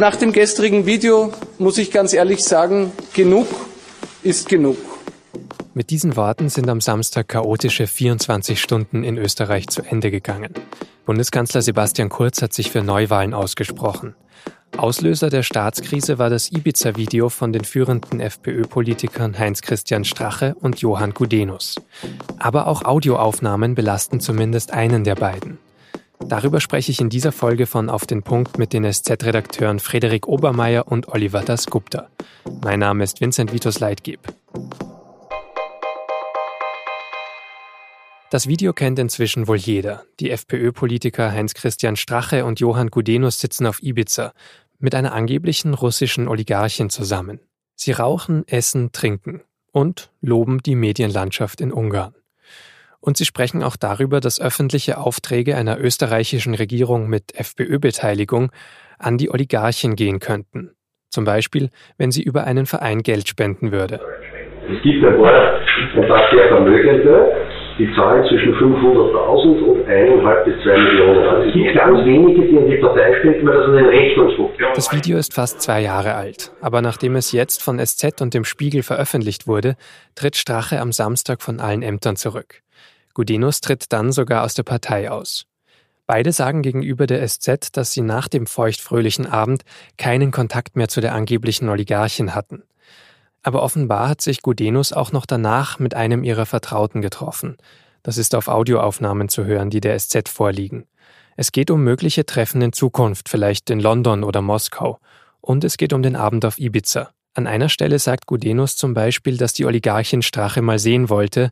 Nach dem gestrigen Video muss ich ganz ehrlich sagen, genug ist genug. Mit diesen Worten sind am Samstag chaotische 24 Stunden in Österreich zu Ende gegangen. Bundeskanzler Sebastian Kurz hat sich für Neuwahlen ausgesprochen. Auslöser der Staatskrise war das Ibiza-Video von den führenden FPÖ-Politikern Heinz-Christian Strache und Johann Gudenus. Aber auch Audioaufnahmen belasten zumindest einen der beiden. Darüber spreche ich in dieser Folge von Auf den Punkt mit den SZ-Redakteuren Frederik Obermeier und Oliver Dasgupta. Mein Name ist Vincent Vitus Leitgeb. Das Video kennt inzwischen wohl jeder. Die FPÖ-Politiker Heinz-Christian Strache und Johann Gudenus sitzen auf Ibiza mit einer angeblichen russischen Oligarchin zusammen. Sie rauchen, essen, trinken und loben die Medienlandschaft in Ungarn. Und sie sprechen auch darüber, dass öffentliche Aufträge einer österreichischen Regierung mit FPÖ-Beteiligung an die Oligarchen gehen könnten. Zum Beispiel, wenn sie über einen Verein Geld spenden würde. Es gibt ein paar, ein paar sehr Vermögende, die zahlen zwischen 500.000 und 1,5 bis 2 Millionen. Also es gibt ganz wenige, die in die Partei stecken, weil das eine Rechnungshof Das Video ist fast zwei Jahre alt. Aber nachdem es jetzt von SZ und dem Spiegel veröffentlicht wurde, tritt Strache am Samstag von allen Ämtern zurück. Gudenus tritt dann sogar aus der Partei aus. Beide sagen gegenüber der SZ, dass sie nach dem feuchtfröhlichen Abend keinen Kontakt mehr zu der angeblichen Oligarchin hatten. Aber offenbar hat sich Gudenus auch noch danach mit einem ihrer Vertrauten getroffen. Das ist auf Audioaufnahmen zu hören, die der SZ vorliegen. Es geht um mögliche Treffen in Zukunft, vielleicht in London oder Moskau. Und es geht um den Abend auf Ibiza. An einer Stelle sagt Gudenus zum Beispiel, dass die Oligarchin Strache mal sehen wollte,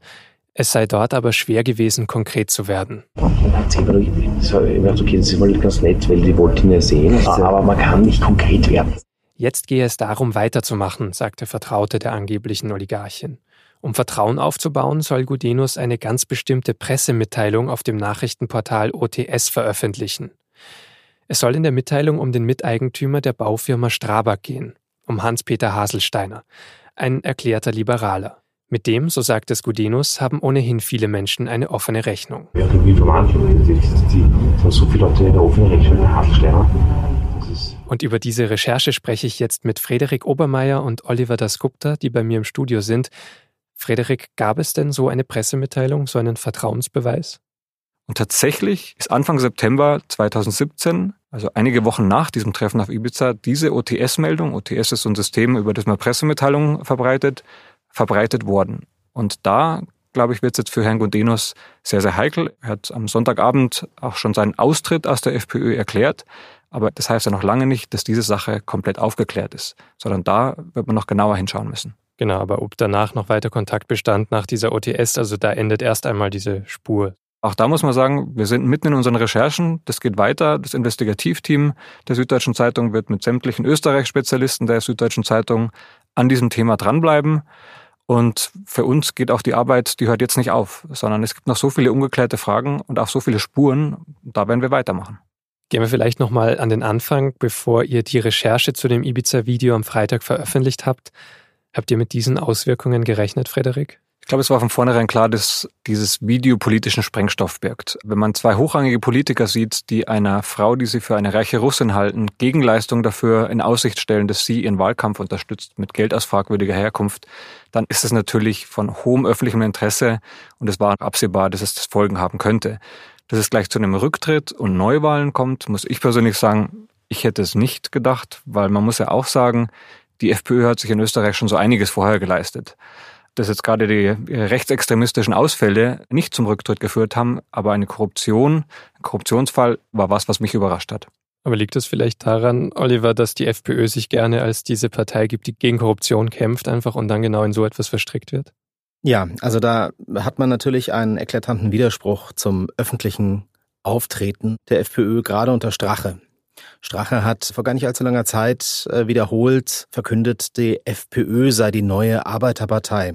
es sei dort aber schwer gewesen, konkret zu werden. Ich okay, das ist mal ganz nett, weil die wollten ja sehen, aber man kann nicht konkret werden. Jetzt gehe es darum, weiterzumachen, sagte Vertraute der angeblichen Oligarchin. Um Vertrauen aufzubauen, soll Gudenus eine ganz bestimmte Pressemitteilung auf dem Nachrichtenportal OTS veröffentlichen. Es soll in der Mitteilung um den Miteigentümer der Baufirma Strabag gehen, um Hans-Peter Haselsteiner, ein erklärter Liberaler. Mit dem, so sagt es Gudenus, haben ohnehin viele Menschen eine offene Rechnung. Ja, die Verwandlung, die, die, so viele Leute eine offene Rechnung, Haselsteiner. Und über diese Recherche spreche ich jetzt mit Frederik Obermeier und Oliver Dasgupta, die bei mir im Studio sind. Frederik, gab es denn so eine Pressemitteilung, so einen Vertrauensbeweis? Und tatsächlich ist Anfang September 2017, also einige Wochen nach diesem Treffen auf Ibiza, diese OTS-Meldung, OTS ist so ein System, über das man Pressemitteilungen verbreitet, verbreitet worden. Und da, glaube ich, wird es jetzt für Herrn Gundenus sehr, sehr heikel. Er hat am Sonntagabend auch schon seinen Austritt aus der FPÖ erklärt. Aber das heißt ja noch lange nicht, dass diese Sache komplett aufgeklärt ist, sondern da wird man noch genauer hinschauen müssen. Genau, aber ob danach noch weiter Kontakt bestand nach dieser OTS, also da endet erst einmal diese Spur. Auch da muss man sagen, wir sind mitten in unseren Recherchen. Das geht weiter. Das Investigativteam der Süddeutschen Zeitung wird mit sämtlichen Österreich-Spezialisten der Süddeutschen Zeitung an diesem Thema dranbleiben. Und für uns geht auch die Arbeit, die hört jetzt nicht auf, sondern es gibt noch so viele ungeklärte Fragen und auch so viele Spuren. Da werden wir weitermachen. Gehen wir vielleicht nochmal an den Anfang, bevor ihr die Recherche zu dem Ibiza-Video am Freitag veröffentlicht habt. Habt ihr mit diesen Auswirkungen gerechnet, Frederik? Ich glaube, es war von vornherein klar, dass dieses Video politischen Sprengstoff birgt. Wenn man zwei hochrangige Politiker sieht, die einer Frau, die sie für eine reiche Russin halten, Gegenleistung dafür in Aussicht stellen, dass sie ihren Wahlkampf unterstützt mit Geld aus fragwürdiger Herkunft, dann ist es natürlich von hohem öffentlichem Interesse und es war absehbar, dass es das Folgen haben könnte. Dass es gleich zu einem Rücktritt und Neuwahlen kommt, muss ich persönlich sagen, ich hätte es nicht gedacht, weil man muss ja auch sagen, die FPÖ hat sich in Österreich schon so einiges vorher geleistet. Dass jetzt gerade die rechtsextremistischen Ausfälle nicht zum Rücktritt geführt haben, aber eine Korruption, ein Korruptionsfall war was, was mich überrascht hat. Aber liegt es vielleicht daran, Oliver, dass die FPÖ sich gerne als diese Partei gibt, die gegen Korruption kämpft einfach und dann genau in so etwas verstrickt wird? Ja, also da hat man natürlich einen eklatanten Widerspruch zum öffentlichen Auftreten der FPÖ, gerade unter Strache. Strache hat vor gar nicht allzu langer Zeit äh, wiederholt verkündet, die FPÖ sei die neue Arbeiterpartei.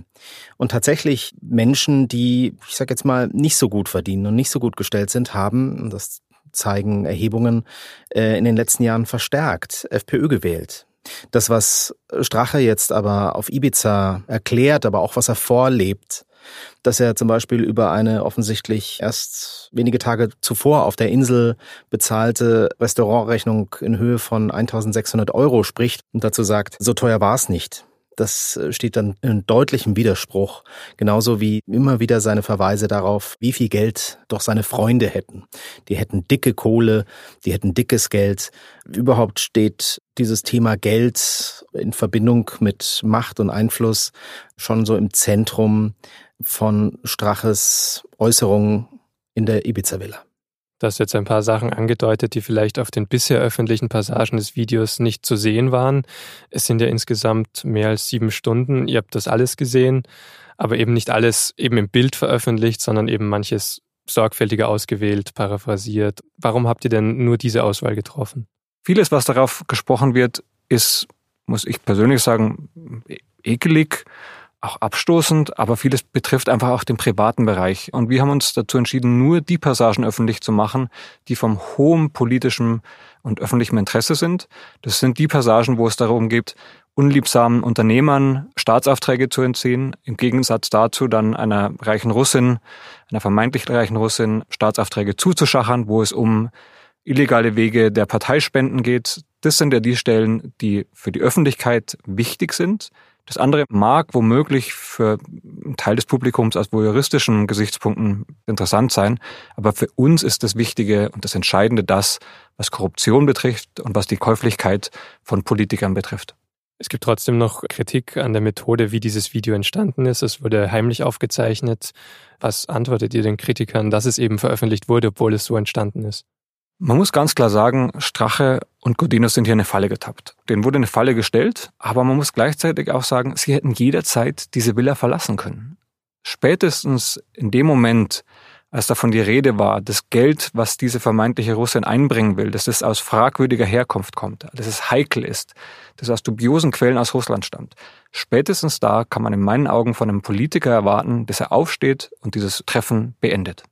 Und tatsächlich Menschen, die, ich sag jetzt mal, nicht so gut verdienen und nicht so gut gestellt sind, haben, das zeigen Erhebungen, äh, in den letzten Jahren verstärkt FPÖ gewählt. Das, was Strache jetzt aber auf Ibiza erklärt, aber auch was er vorlebt, dass er zum Beispiel über eine offensichtlich erst wenige Tage zuvor auf der Insel bezahlte Restaurantrechnung in Höhe von 1600 Euro spricht und dazu sagt, so teuer war es nicht. Das äh, steht dann in deutlichem Widerspruch, genauso wie immer wieder seine Verweise darauf, wie viel Geld doch seine Freunde hätten. Die hätten dicke Kohle, die hätten dickes Geld. Überhaupt steht dieses Thema Geld in Verbindung mit Macht und Einfluss schon so im Zentrum von Straches Äußerungen in der Ibiza-Villa. Du hast jetzt ein paar Sachen angedeutet, die vielleicht auf den bisher öffentlichen Passagen des Videos nicht zu sehen waren. Es sind ja insgesamt mehr als sieben Stunden. Ihr habt das alles gesehen, aber eben nicht alles eben im Bild veröffentlicht, sondern eben manches sorgfältiger ausgewählt, paraphrasiert. Warum habt ihr denn nur diese Auswahl getroffen? Vieles, was darauf gesprochen wird, ist, muss ich persönlich sagen, ekelig auch abstoßend, aber vieles betrifft einfach auch den privaten Bereich. Und wir haben uns dazu entschieden, nur die Passagen öffentlich zu machen, die vom hohen politischen und öffentlichen Interesse sind. Das sind die Passagen, wo es darum geht, unliebsamen Unternehmern Staatsaufträge zu entziehen, im Gegensatz dazu dann einer reichen Russin, einer vermeintlich reichen Russin Staatsaufträge zuzuschachern, wo es um illegale Wege der Parteispenden geht. Das sind ja die Stellen, die für die Öffentlichkeit wichtig sind, das andere mag womöglich für einen Teil des Publikums aus juristischen Gesichtspunkten interessant sein, aber für uns ist das Wichtige und das Entscheidende das, was Korruption betrifft und was die Käuflichkeit von Politikern betrifft. Es gibt trotzdem noch Kritik an der Methode, wie dieses Video entstanden ist. Es wurde heimlich aufgezeichnet. Was antwortet ihr den Kritikern, dass es eben veröffentlicht wurde, obwohl es so entstanden ist? Man muss ganz klar sagen, Strache und Godino sind hier eine Falle getappt. Denen wurde eine Falle gestellt, aber man muss gleichzeitig auch sagen, sie hätten jederzeit diese Villa verlassen können. Spätestens in dem Moment, als davon die Rede war, das Geld, was diese vermeintliche Russin einbringen will, dass es aus fragwürdiger Herkunft kommt, dass es heikel ist, dass es aus dubiosen Quellen aus Russland stammt. Spätestens da kann man in meinen Augen von einem Politiker erwarten, dass er aufsteht und dieses Treffen beendet.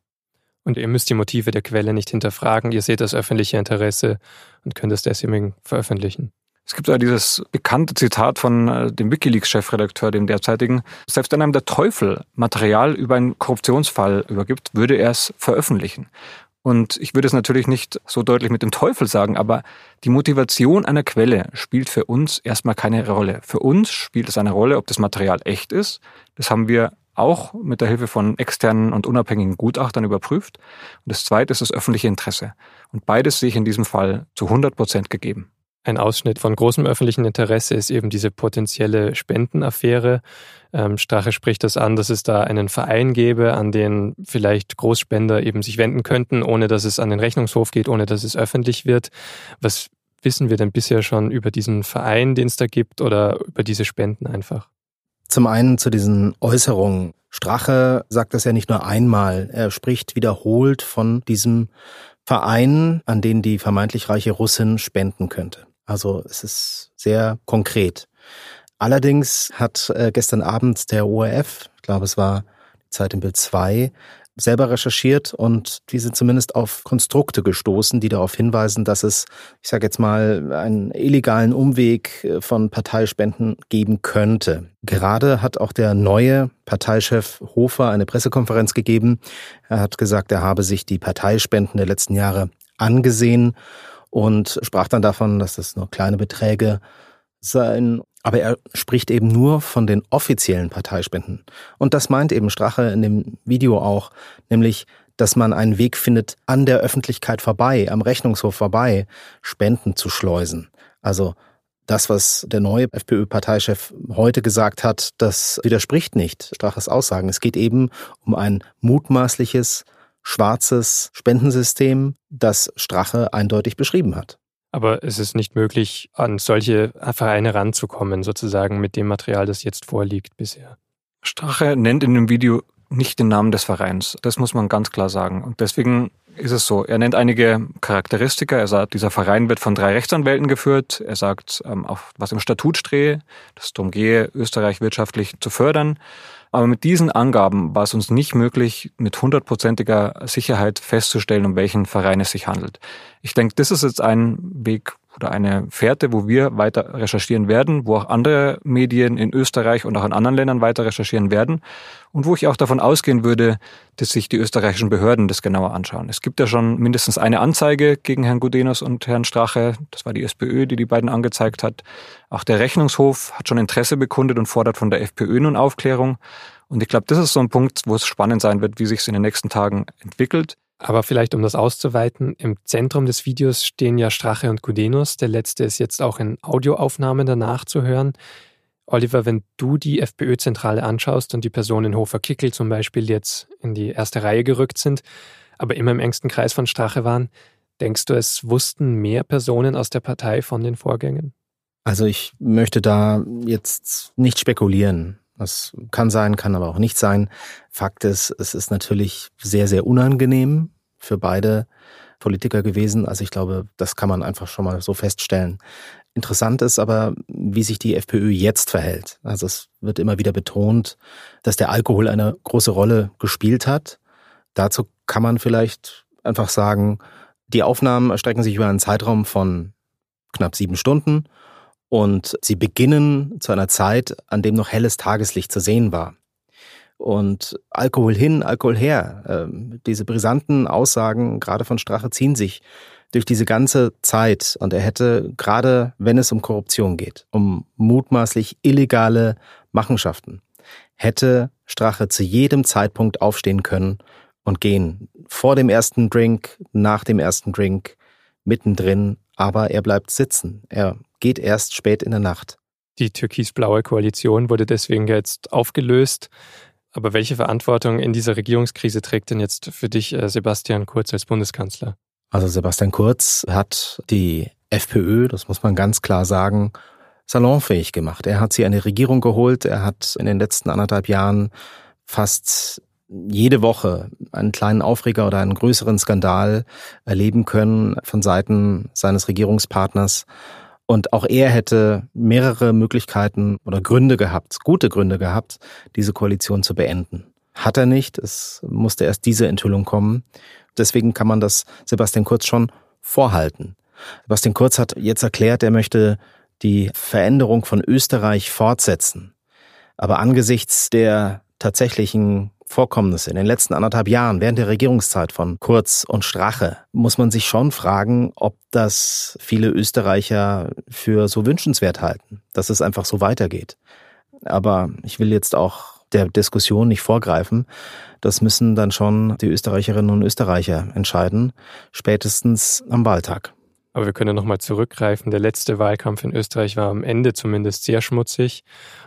Und ihr müsst die Motive der Quelle nicht hinterfragen. Ihr seht das öffentliche Interesse und könnt es deswegen veröffentlichen. Es gibt ja dieses bekannte Zitat von äh, dem Wikileaks-Chefredakteur, dem derzeitigen, selbst wenn einem der Teufel Material über einen Korruptionsfall übergibt, würde er es veröffentlichen. Und ich würde es natürlich nicht so deutlich mit dem Teufel sagen, aber die Motivation einer Quelle spielt für uns erstmal keine Rolle. Für uns spielt es eine Rolle, ob das Material echt ist. Das haben wir auch mit der Hilfe von externen und unabhängigen Gutachtern überprüft. Und das zweite ist das öffentliche Interesse. Und beides sehe ich in diesem Fall zu 100 Prozent gegeben. Ein Ausschnitt von großem öffentlichen Interesse ist eben diese potenzielle Spendenaffäre. Ähm, Strache spricht das an, dass es da einen Verein gäbe, an den vielleicht Großspender eben sich wenden könnten, ohne dass es an den Rechnungshof geht, ohne dass es öffentlich wird. Was wissen wir denn bisher schon über diesen Verein, den es da gibt, oder über diese Spenden einfach? Zum einen zu diesen Äußerungen. Strache sagt das ja nicht nur einmal. Er spricht wiederholt von diesem Verein, an den die vermeintlich reiche Russin spenden könnte. Also es ist sehr konkret. Allerdings hat äh, gestern Abend der ORF, ich glaube es war Zeit im Bild 2, selber recherchiert und die sind zumindest auf Konstrukte gestoßen, die darauf hinweisen, dass es, ich sage jetzt mal, einen illegalen Umweg äh, von Parteispenden geben könnte. Gerade hat auch der neue Parteichef Hofer eine Pressekonferenz gegeben. Er hat gesagt, er habe sich die Parteispenden der letzten Jahre angesehen und sprach dann davon, dass das nur kleine Beträge seien aber er spricht eben nur von den offiziellen Parteispenden. Und das meint eben Strache in dem Video auch, nämlich, dass man einen Weg findet, an der Öffentlichkeit vorbei, am Rechnungshof vorbei, Spenden zu schleusen. Also das, was der neue FPÖ-Parteichef heute gesagt hat, das widerspricht nicht Straches Aussagen. Es geht eben um ein mutmaßliches, schwarzes Spendensystem, das Strache eindeutig beschrieben hat. Aber es ist nicht möglich, an solche Vereine ranzukommen, sozusagen mit dem Material, das jetzt vorliegt bisher. Strache nennt in dem Video nicht den Namen des Vereins. Das muss man ganz klar sagen. Und deswegen ist es so. Er nennt einige Charakteristika. Er sagt, dieser Verein wird von drei Rechtsanwälten geführt. Er sagt ähm, auch, was im Statut stehe, dass es darum gehe, Österreich wirtschaftlich zu fördern. Aber mit diesen Angaben war es uns nicht möglich, mit hundertprozentiger Sicherheit festzustellen, um welchen Verein es sich handelt. Ich denke, das ist jetzt ein Weg, oder eine Fährte, wo wir weiter recherchieren werden, wo auch andere Medien in Österreich und auch in anderen Ländern weiter recherchieren werden und wo ich auch davon ausgehen würde, dass sich die österreichischen Behörden das genauer anschauen. Es gibt ja schon mindestens eine Anzeige gegen Herrn Gudenus und Herrn Strache. Das war die SPÖ, die die beiden angezeigt hat. Auch der Rechnungshof hat schon Interesse bekundet und fordert von der FPÖ nun Aufklärung. Und ich glaube, das ist so ein Punkt, wo es spannend sein wird, wie sich es in den nächsten Tagen entwickelt. Aber vielleicht, um das auszuweiten, im Zentrum des Videos stehen ja Strache und Gudenus. Der letzte ist jetzt auch in Audioaufnahmen danach zu hören. Oliver, wenn du die FPÖ-Zentrale anschaust und die Personen Hofer-Kickel zum Beispiel jetzt in die erste Reihe gerückt sind, aber immer im engsten Kreis von Strache waren, denkst du, es wussten mehr Personen aus der Partei von den Vorgängen? Also ich möchte da jetzt nicht spekulieren. Das kann sein, kann aber auch nicht sein. Fakt ist, es ist natürlich sehr, sehr unangenehm für beide Politiker gewesen. Also ich glaube, das kann man einfach schon mal so feststellen. Interessant ist aber, wie sich die FPÖ jetzt verhält. Also es wird immer wieder betont, dass der Alkohol eine große Rolle gespielt hat. Dazu kann man vielleicht einfach sagen, die Aufnahmen erstrecken sich über einen Zeitraum von knapp sieben Stunden und sie beginnen zu einer Zeit, an dem noch helles Tageslicht zu sehen war. Und Alkohol hin, Alkohol her. Ähm, diese brisanten Aussagen, gerade von Strache, ziehen sich durch diese ganze Zeit. Und er hätte, gerade wenn es um Korruption geht, um mutmaßlich illegale Machenschaften, hätte Strache zu jedem Zeitpunkt aufstehen können und gehen. Vor dem ersten Drink, nach dem ersten Drink, mittendrin. Aber er bleibt sitzen. Er geht erst spät in der Nacht. Die türkis-blaue Koalition wurde deswegen jetzt aufgelöst. Aber welche Verantwortung in dieser Regierungskrise trägt denn jetzt für dich äh, Sebastian Kurz als Bundeskanzler? Also Sebastian Kurz hat die FPÖ, das muss man ganz klar sagen, salonfähig gemacht. Er hat sie eine Regierung geholt. Er hat in den letzten anderthalb Jahren fast jede Woche einen kleinen Aufreger oder einen größeren Skandal erleben können von Seiten seines Regierungspartners. Und auch er hätte mehrere Möglichkeiten oder Gründe gehabt, gute Gründe gehabt, diese Koalition zu beenden. Hat er nicht. Es musste erst diese Enthüllung kommen. Deswegen kann man das Sebastian Kurz schon vorhalten. Sebastian Kurz hat jetzt erklärt, er möchte die Veränderung von Österreich fortsetzen. Aber angesichts der tatsächlichen Vorkommnisse in den letzten anderthalb Jahren während der Regierungszeit von Kurz und Strache muss man sich schon fragen, ob das viele Österreicher für so wünschenswert halten, dass es einfach so weitergeht. Aber ich will jetzt auch der Diskussion nicht vorgreifen. Das müssen dann schon die Österreicherinnen und Österreicher entscheiden, spätestens am Wahltag. Aber wir können nochmal zurückgreifen. Der letzte Wahlkampf in Österreich war am Ende zumindest sehr schmutzig.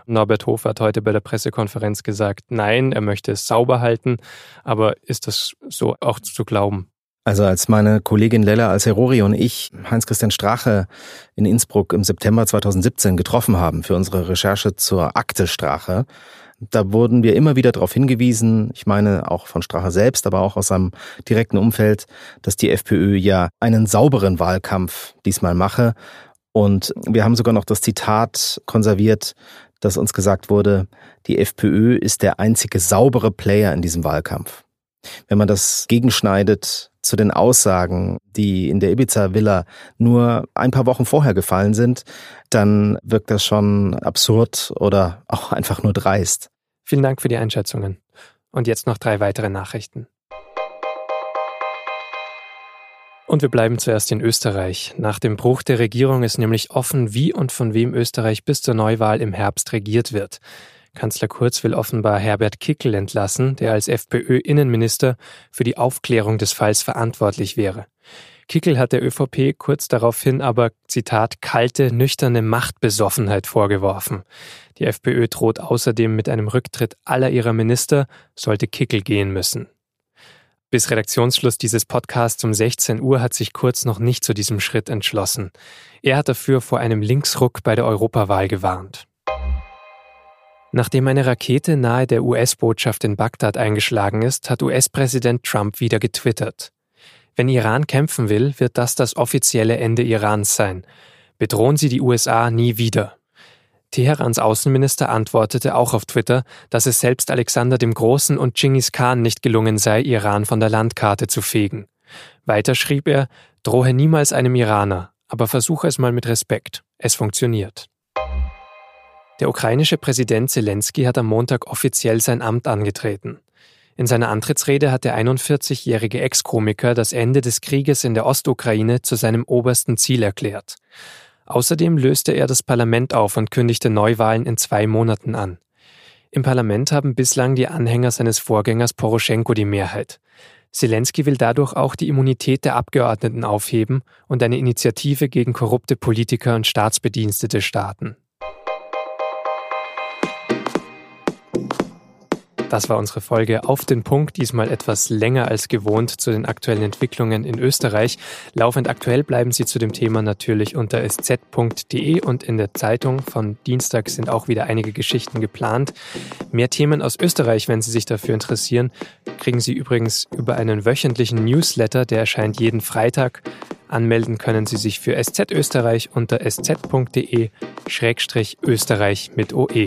Norbert Hofer hat heute bei der Pressekonferenz gesagt, nein, er möchte es sauber halten. Aber ist das so auch zu glauben? Also als meine Kollegin Lella Alcerori und ich Heinz-Christian Strache in Innsbruck im September 2017 getroffen haben für unsere Recherche zur Akte Strache, da wurden wir immer wieder darauf hingewiesen, ich meine auch von Strache selbst, aber auch aus seinem direkten Umfeld, dass die FPÖ ja einen sauberen Wahlkampf diesmal mache. Und wir haben sogar noch das Zitat konserviert, dass uns gesagt wurde, die FPÖ ist der einzige saubere Player in diesem Wahlkampf. Wenn man das gegenschneidet zu den Aussagen, die in der Ibiza-Villa nur ein paar Wochen vorher gefallen sind, dann wirkt das schon absurd oder auch einfach nur dreist. Vielen Dank für die Einschätzungen. Und jetzt noch drei weitere Nachrichten. Und wir bleiben zuerst in Österreich. Nach dem Bruch der Regierung ist nämlich offen, wie und von wem Österreich bis zur Neuwahl im Herbst regiert wird. Kanzler Kurz will offenbar Herbert Kickel entlassen, der als FPÖ-Innenminister für die Aufklärung des Falls verantwortlich wäre. Kickel hat der ÖVP kurz daraufhin aber, Zitat, kalte, nüchterne Machtbesoffenheit vorgeworfen. Die FPÖ droht außerdem mit einem Rücktritt aller ihrer Minister, sollte Kickel gehen müssen. Bis Redaktionsschluss dieses Podcasts um 16 Uhr hat sich Kurz noch nicht zu diesem Schritt entschlossen. Er hat dafür vor einem Linksruck bei der Europawahl gewarnt. Nachdem eine Rakete nahe der US-Botschaft in Bagdad eingeschlagen ist, hat US-Präsident Trump wieder getwittert. Wenn Iran kämpfen will, wird das das offizielle Ende Irans sein. Bedrohen Sie die USA nie wieder. Teherans Außenminister antwortete auch auf Twitter, dass es selbst Alexander dem Großen und Genghis Khan nicht gelungen sei, Iran von der Landkarte zu fegen. Weiter schrieb er, drohe niemals einem Iraner, Aber versuche es mal mit Respekt. Es funktioniert. Der ukrainische Präsident Zelensky hat am Montag offiziell sein Amt angetreten. In seiner Antrittsrede hat der 41-jährige Ex-Komiker das Ende des Krieges in der Ostukraine zu seinem obersten Ziel erklärt. Außerdem löste er das Parlament auf und kündigte Neuwahlen in zwei Monaten an. Im Parlament haben bislang die Anhänger seines Vorgängers Poroschenko die Mehrheit. Zelensky will dadurch auch die Immunität der Abgeordneten aufheben und eine Initiative gegen korrupte Politiker und Staatsbedienstete starten. Das war unsere Folge auf den Punkt, diesmal etwas länger als gewohnt zu den aktuellen Entwicklungen in Österreich. Laufend aktuell bleiben Sie zu dem Thema natürlich unter sz.de und in der Zeitung. Von Dienstag sind auch wieder einige Geschichten geplant. Mehr Themen aus Österreich, wenn Sie sich dafür interessieren, kriegen Sie übrigens über einen wöchentlichen Newsletter, der erscheint jeden Freitag. Anmelden können Sie sich für SZ Österreich unter sz.de-österreich mit OE.